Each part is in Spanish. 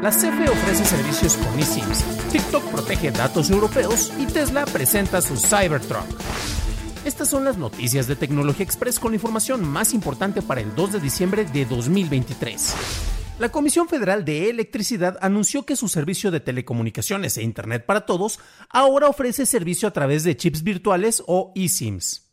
La CFE ofrece servicios con eSIMs, TikTok protege datos europeos y Tesla presenta su Cybertruck. Estas son las noticias de Tecnología Express con la información más importante para el 2 de diciembre de 2023. La Comisión Federal de Electricidad anunció que su servicio de telecomunicaciones e Internet para todos ahora ofrece servicio a través de chips virtuales o eSIMs.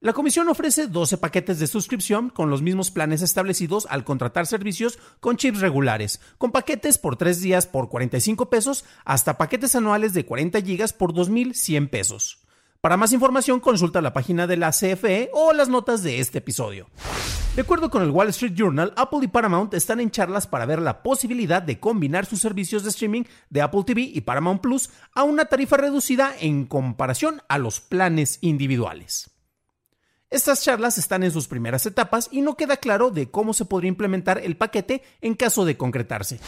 La comisión ofrece 12 paquetes de suscripción con los mismos planes establecidos al contratar servicios con chips regulares, con paquetes por 3 días por 45 pesos hasta paquetes anuales de 40 gigas por 2.100 pesos. Para más información consulta la página de la CFE o las notas de este episodio. De acuerdo con el Wall Street Journal, Apple y Paramount están en charlas para ver la posibilidad de combinar sus servicios de streaming de Apple TV y Paramount Plus a una tarifa reducida en comparación a los planes individuales. Estas charlas están en sus primeras etapas y no queda claro de cómo se podría implementar el paquete en caso de concretarse.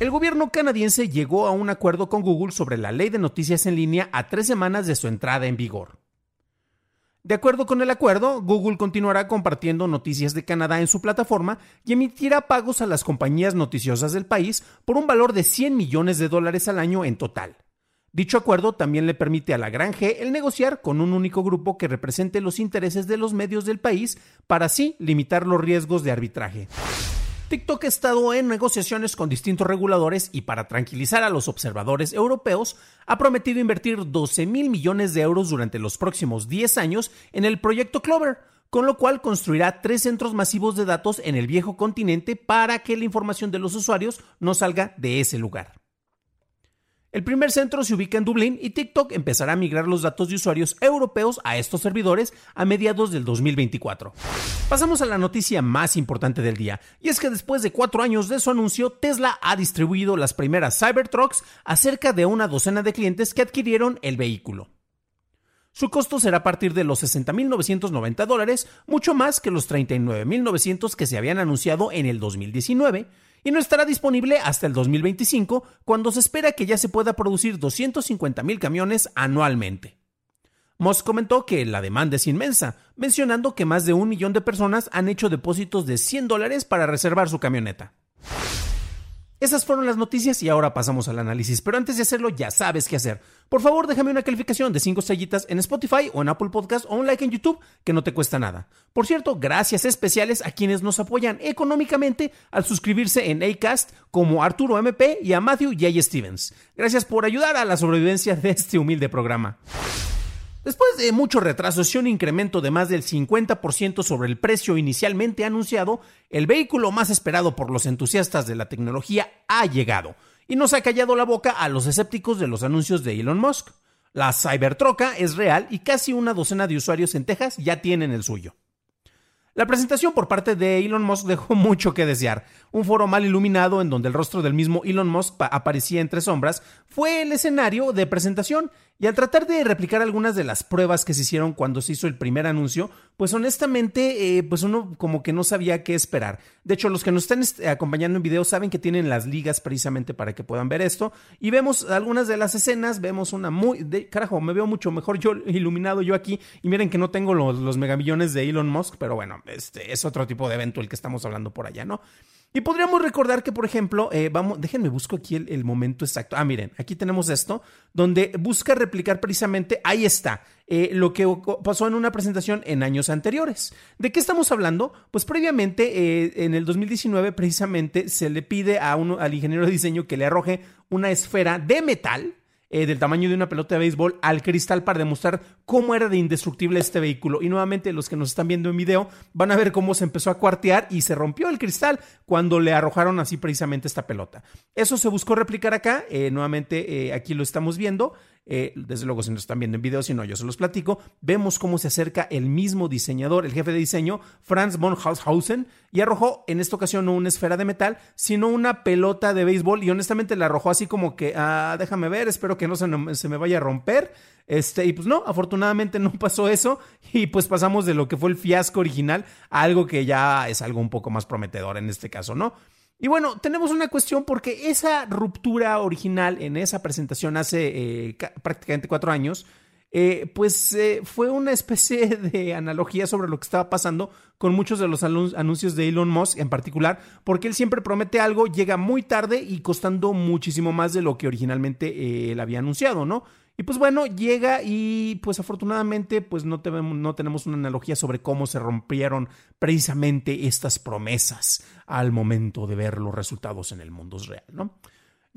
El gobierno canadiense llegó a un acuerdo con Google sobre la ley de noticias en línea a tres semanas de su entrada en vigor. De acuerdo con el acuerdo, Google continuará compartiendo noticias de Canadá en su plataforma y emitirá pagos a las compañías noticiosas del país por un valor de 100 millones de dólares al año en total. Dicho acuerdo también le permite a la Gran G el negociar con un único grupo que represente los intereses de los medios del país para así limitar los riesgos de arbitraje. TikTok ha estado en negociaciones con distintos reguladores y para tranquilizar a los observadores europeos ha prometido invertir 12 mil millones de euros durante los próximos 10 años en el proyecto Clover, con lo cual construirá tres centros masivos de datos en el viejo continente para que la información de los usuarios no salga de ese lugar. El primer centro se ubica en Dublín y TikTok empezará a migrar los datos de usuarios europeos a estos servidores a mediados del 2024. Pasamos a la noticia más importante del día, y es que después de cuatro años de su anuncio, Tesla ha distribuido las primeras Cybertrucks a cerca de una docena de clientes que adquirieron el vehículo. Su costo será a partir de los 60.990 dólares, mucho más que los 39.900 que se habían anunciado en el 2019, y no estará disponible hasta el 2025, cuando se espera que ya se pueda producir 250 mil camiones anualmente. Musk comentó que la demanda es inmensa, mencionando que más de un millón de personas han hecho depósitos de 100 dólares para reservar su camioneta. Esas fueron las noticias y ahora pasamos al análisis, pero antes de hacerlo ya sabes qué hacer. Por favor, déjame una calificación de 5 estrellitas en Spotify o en Apple Podcast o un like en YouTube que no te cuesta nada. Por cierto, gracias especiales a quienes nos apoyan económicamente al suscribirse en Acast como Arturo MP y a Matthew J. Stevens. Gracias por ayudar a la sobrevivencia de este humilde programa. Después de muchos retrasos y un incremento de más del 50% sobre el precio inicialmente anunciado, el vehículo más esperado por los entusiastas de la tecnología ha llegado y nos ha callado la boca a los escépticos de los anuncios de Elon Musk. La Cybertroca es real y casi una docena de usuarios en Texas ya tienen el suyo. La presentación por parte de Elon Musk dejó mucho que desear. Un foro mal iluminado en donde el rostro del mismo Elon Musk aparecía entre sombras fue el escenario de presentación y al tratar de replicar algunas de las pruebas que se hicieron cuando se hizo el primer anuncio, pues honestamente, eh, pues uno como que no sabía qué esperar. De hecho, los que nos están acompañando en video saben que tienen las ligas precisamente para que puedan ver esto. Y vemos algunas de las escenas, vemos una muy... De, carajo, me veo mucho mejor yo iluminado yo aquí. Y miren que no tengo los, los megamillones de Elon Musk, pero bueno, este es otro tipo de evento el que estamos hablando por allá, ¿no? Y podríamos recordar que, por ejemplo, eh, vamos, déjenme busco aquí el, momento exacto. Ah, miren, aquí tenemos esto, donde busca replicar precisamente, ahí está, eh, lo que pasó en una presentación en años anteriores. ¿De qué estamos hablando? Pues previamente, eh, en el 2019, precisamente, se le pide a uno, al ingeniero de diseño que le arroje una esfera de metal eh, del tamaño de una pelota de béisbol al cristal para demostrar cómo era de indestructible este vehículo. Y nuevamente los que nos están viendo en video van a ver cómo se empezó a cuartear y se rompió el cristal cuando le arrojaron así precisamente esta pelota. Eso se buscó replicar acá, eh, nuevamente eh, aquí lo estamos viendo. Eh, desde luego si nos están viendo en video, si no yo se los platico, vemos cómo se acerca el mismo diseñador, el jefe de diseño, Franz von Haushausen, y arrojó en esta ocasión no una esfera de metal, sino una pelota de béisbol y honestamente la arrojó así como que, ah, déjame ver, espero que no se, se me vaya a romper. Este, y pues no, afortunadamente no pasó eso y pues pasamos de lo que fue el fiasco original a algo que ya es algo un poco más prometedor en este caso, ¿no? Y bueno, tenemos una cuestión porque esa ruptura original en esa presentación hace eh, prácticamente cuatro años, eh, pues eh, fue una especie de analogía sobre lo que estaba pasando con muchos de los anuncios de Elon Musk en particular, porque él siempre promete algo, llega muy tarde y costando muchísimo más de lo que originalmente él había anunciado, ¿no? Y pues bueno, llega y pues afortunadamente pues no, tenemos, no tenemos una analogía sobre cómo se rompieron precisamente estas promesas al momento de ver los resultados en el mundo real, ¿no?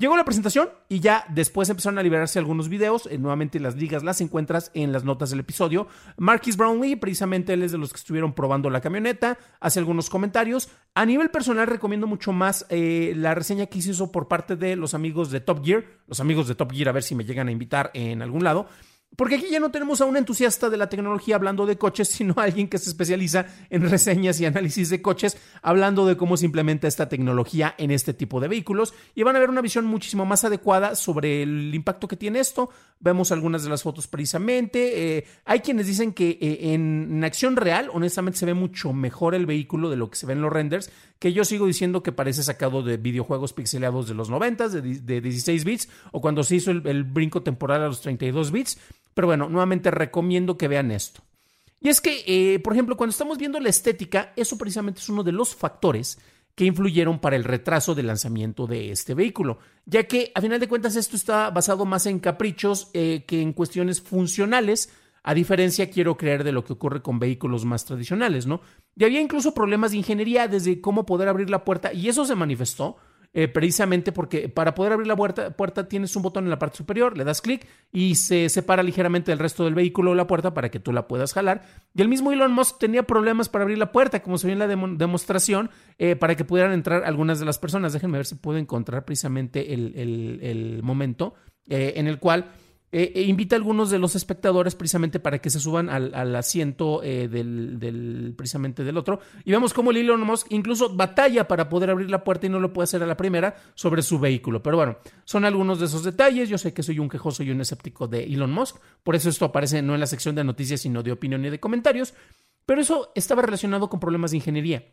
Llegó la presentación y ya después empezaron a liberarse algunos videos. Eh, nuevamente las ligas las encuentras en las notas del episodio. Marquis Brownlee, precisamente él es de los que estuvieron probando la camioneta, hace algunos comentarios. A nivel personal recomiendo mucho más eh, la reseña que hizo por parte de los amigos de Top Gear. Los amigos de Top Gear a ver si me llegan a invitar en algún lado. Porque aquí ya no tenemos a un entusiasta de la tecnología hablando de coches, sino a alguien que se especializa en reseñas y análisis de coches, hablando de cómo se implementa esta tecnología en este tipo de vehículos. Y van a ver una visión muchísimo más adecuada sobre el impacto que tiene esto. Vemos algunas de las fotos precisamente. Eh, hay quienes dicen que eh, en, acción real, honestamente, se ve mucho mejor el vehículo de lo que se ve en los renders, que yo sigo diciendo que parece sacado de videojuegos pixelados de los 90, de, 16 bits, o cuando se hizo el, el brinco temporal a los 32 bits. Pero bueno, nuevamente recomiendo que vean esto. Y es que, eh, por ejemplo, cuando estamos viendo la estética, eso precisamente es uno de los factores que influyeron para el retraso del lanzamiento de este vehículo, ya que a final de cuentas esto está basado más en caprichos eh, que en cuestiones funcionales, a diferencia, quiero creer, de lo que ocurre con vehículos más tradicionales, ¿no? Y había incluso problemas de ingeniería desde cómo poder abrir la puerta, y eso se manifestó eh, precisamente porque para poder abrir la puerta, puerta, tienes un botón en la parte superior, le das clic y se separa ligeramente del resto del vehículo la puerta para que tú la puedas jalar. Y el mismo Elon Musk tenía problemas para abrir la puerta, como se ve en la demostración, eh, para que pudieran entrar algunas de las personas. Déjenme ver si puedo encontrar precisamente el, momento eh, en el cual eh, eh, invita a algunos de los espectadores precisamente para que se suban al, asiento eh, del, precisamente del otro. Y vemos cómo el Elon Musk incluso batalla para poder abrir la puerta y no lo puede hacer a la primera sobre su vehículo. Pero bueno, son algunos de esos detalles. Yo sé que soy un quejoso y un escéptico de Elon Musk. Por eso esto aparece no en la sección de noticias, sino de opinión y de comentarios. Pero eso estaba relacionado con problemas de ingeniería.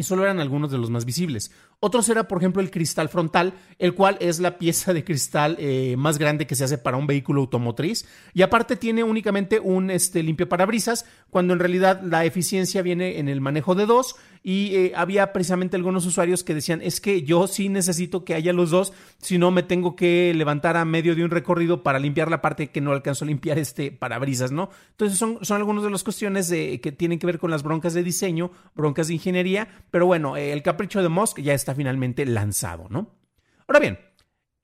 Y solo eran algunos de los más visibles. Otros era, por ejemplo, el cristal frontal, el cual es la pieza de cristal eh, más grande que se hace para un vehículo automotriz. Y aparte tiene únicamente un este, limpio parabrisas, cuando en realidad la eficiencia viene en el manejo de dos. Y eh, había precisamente algunos usuarios que decían, es que yo sí necesito que haya los dos, si no me tengo que levantar a medio de un recorrido para limpiar la parte que no alcanzo a limpiar este parabrisas, ¿no? Entonces son, son algunas de las cuestiones de, que tienen que ver con las broncas de diseño, broncas de ingeniería pero bueno, eh, el capricho de Musk ya está finalmente lanzado, ¿no? Ahora bien,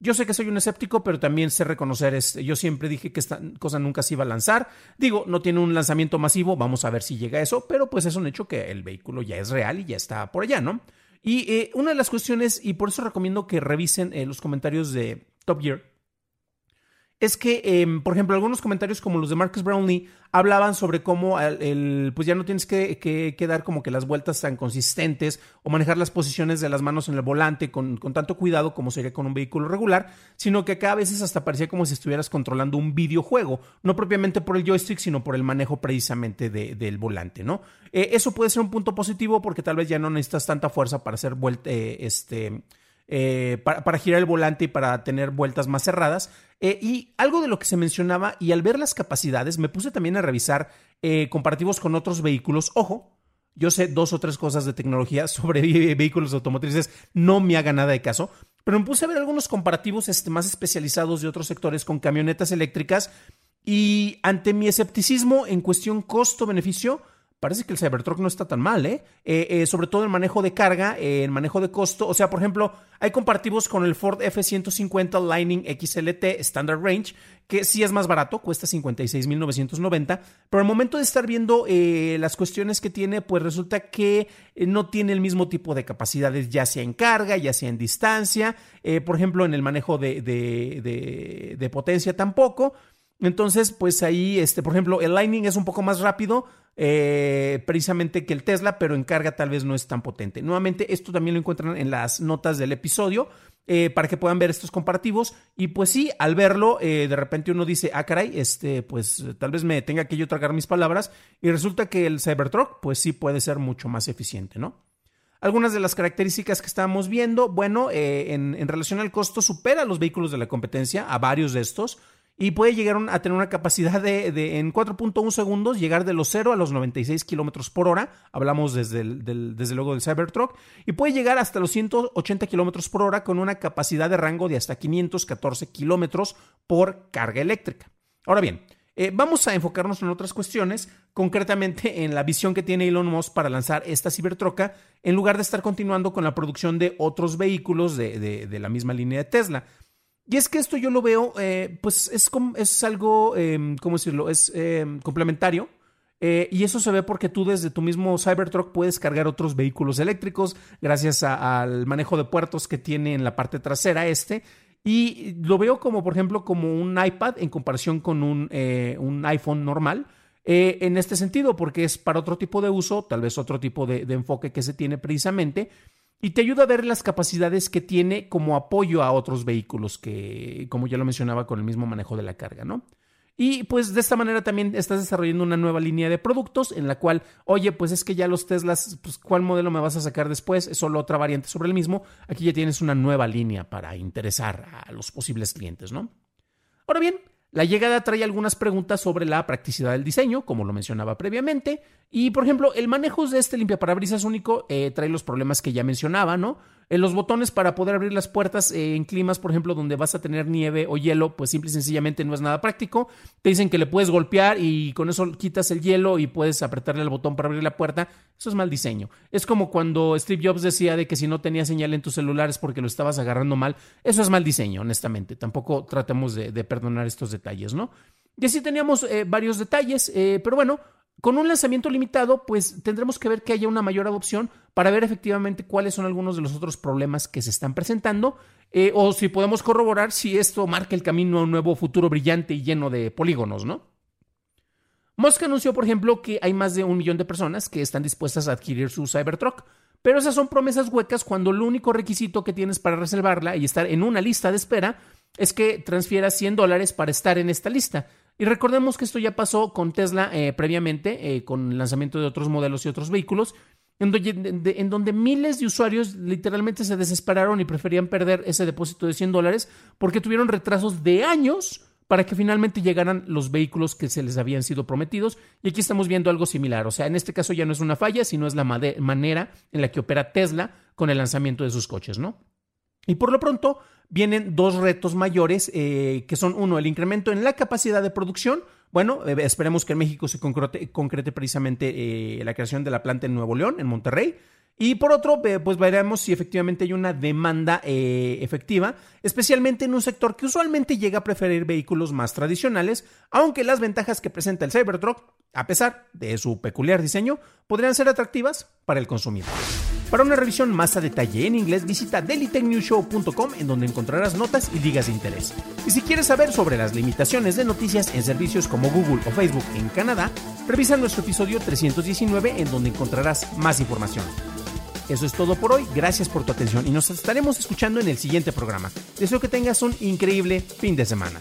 yo sé que soy un escéptico, pero también sé reconocer, este, yo siempre dije que esta cosa nunca se iba a lanzar. Digo, no tiene un lanzamiento masivo, vamos a ver si llega eso, pero pues es un hecho que el vehículo ya es real y ya está por allá, ¿no? Y eh, una de las cuestiones, y por eso recomiendo que revisen eh, los comentarios de Top Gear, es que, em, por ejemplo, algunos comentarios como los de Marcus Brownlee hablaban sobre cómo el, pues ya no tienes que, que, dar como que las vueltas tan consistentes o manejar las posiciones de las manos en el volante con, tanto cuidado como sería con un vehículo regular, sino que acá a veces hasta parecía como si estuvieras controlando un videojuego, no propiamente por el joystick, sino por el manejo precisamente del volante, ¿no? Eh, eso puede ser un punto positivo porque tal vez ya no necesitas tanta fuerza para hacer vuelta, eh, este eh, para, girar el volante y para tener vueltas más cerradas. Eh, y algo de lo que se mencionaba, y al ver las capacidades, me puse también a revisar eh, comparativos con otros vehículos. Ojo, yo sé dos o tres cosas de tecnología sobre vehículos automotrices, no me haga nada de caso, pero me puse a ver algunos comparativos este, más especializados de otros sectores con camionetas eléctricas y ante mi escepticismo en cuestión costo-beneficio, parece que el Cybertruck no está tan mal, ¿eh? eh, eh sobre todo en manejo de carga, en manejo de costo. O sea, por ejemplo, hay comparativos con el Ford F-150 Lightning XLT Standard Range, que sí es más barato, cuesta 56.990, pero al momento de estar viendo eh, las cuestiones que tiene, pues resulta que no tiene el mismo tipo de capacidades, ya sea en carga, ya sea en distancia, por ejemplo, en el manejo de, de, de potencia tampoco. Entonces, pues ahí, este, por ejemplo, el Lightning es un poco más rápido, eh, precisamente que el Tesla, pero en carga tal vez no es tan potente. Nuevamente, esto también lo encuentran en las notas del episodio. Eh, para que puedan ver estos comparativos. Y pues sí, al verlo, eh, de repente uno dice, ah, caray, este, pues tal vez me tenga que yo tragar mis palabras. Y resulta que el Cybertruck, pues sí puede ser mucho más eficiente, ¿no? Algunas de las características que estamos viendo, bueno, en, relación al costo, supera los vehículos de la competencia, a varios de estos y puede llegar a tener una capacidad de, en 4.1 segundos llegar de los 0 a los 96 kilómetros por hora. Hablamos desde, desde luego del Cybertruck. Y puede llegar hasta los 180 kilómetros por hora con una capacidad de rango de hasta 514 kilómetros por carga eléctrica. Ahora bien, eh, vamos a enfocarnos en otras cuestiones, concretamente en la visión que tiene Elon Musk para lanzar esta cibertroca, en lugar de estar continuando con la producción de otros vehículos de la misma línea de Tesla. Y es que esto yo lo veo, eh, pues es, es algo, em, ¿cómo decirlo? Es em, complementario. Eh, y eso se ve porque tú desde tu mismo Cybertruck puedes cargar otros vehículos eléctricos gracias al manejo de puertos que tiene en la parte trasera este. Y lo veo como, por ejemplo, como un iPad en comparación con un, eh, un iPhone normal. en este sentido, porque es para otro tipo de uso, tal vez otro tipo de enfoque que se tiene precisamente y te ayuda a ver las capacidades que tiene como apoyo a otros vehículos que, como ya lo mencionaba, con el mismo manejo de la carga, ¿no? Y pues de esta manera también estás desarrollando una nueva línea de productos en la cual, oye, pues es que ya los Teslas, pues ¿cuál modelo me vas a sacar después? Es solo otra variante sobre el mismo. Aquí ya tienes una nueva línea para interesar a los posibles clientes, ¿no? Ahora bien, la llegada trae algunas preguntas sobre la practicidad del diseño, como lo mencionaba previamente, y por ejemplo, el manejo de este limpiaparabrisas único eh, trae los problemas que ya mencionaba, ¿no? En los botones para poder abrir las puertas eh, en climas, por ejemplo, donde vas a tener nieve o hielo, pues simple y sencillamente no es nada práctico. Te dicen que le puedes golpear y con eso quitas el hielo y puedes apretarle el botón para abrir la puerta. Eso es mal diseño. Es como cuando Steve Jobs decía de que si no tenía señal en tus celulares porque lo estabas agarrando mal. Eso es mal diseño, honestamente. Tampoco tratemos de, perdonar estos detalles, ¿no? Y así teníamos eh, varios detalles, eh, pero bueno, con un lanzamiento limitado, pues tendremos que ver que haya una mayor adopción para ver efectivamente cuáles son algunos de los otros problemas que se están presentando eh, o si podemos corroborar si esto marca el camino a un nuevo futuro brillante y lleno de polígonos, ¿no? Musk anunció, por ejemplo, que hay más de un millón de personas que están dispuestas a adquirir su Cybertruck, pero esas son promesas huecas cuando el único requisito que tienes para reservarla y estar en una lista de espera es que transfieras 100 dólares para estar en esta lista. Y recordemos que esto ya pasó con Tesla eh, previamente, eh, con el lanzamiento de otros modelos y otros vehículos, en donde, en donde, miles de usuarios literalmente se desesperaron y preferían perder ese depósito de 100 dólares porque tuvieron retrasos de años para que finalmente llegaran los vehículos que se les habían sido prometidos. Y aquí estamos viendo algo similar. O sea, en este caso ya no es una falla, sino es la manera en la que opera Tesla con el lanzamiento de sus coches, ¿no? Y por lo pronto vienen dos retos mayores, eh, que son uno, el incremento en la capacidad de producción. Bueno, eh, esperemos que en México se concrete, precisamente eh, la creación de la planta en Nuevo León, en Monterrey. Y por otro, pues veremos si efectivamente hay una demanda efectiva, especialmente en un sector que usualmente llega a preferir vehículos más tradicionales, aunque las ventajas que presenta el Cybertruck, a pesar de su peculiar diseño, podrían ser atractivas para el consumidor. Para una revisión más a detalle en inglés, visita dailytechnewshow.com en donde encontrarás notas y ligas de interés. Y si quieres saber sobre las limitaciones de noticias en servicios como Google o Facebook en Canadá, revisa nuestro episodio 319 en donde encontrarás más información. Eso es todo por hoy, gracias por tu atención y nos estaremos escuchando en el siguiente programa. Deseo que tengas un increíble fin de semana.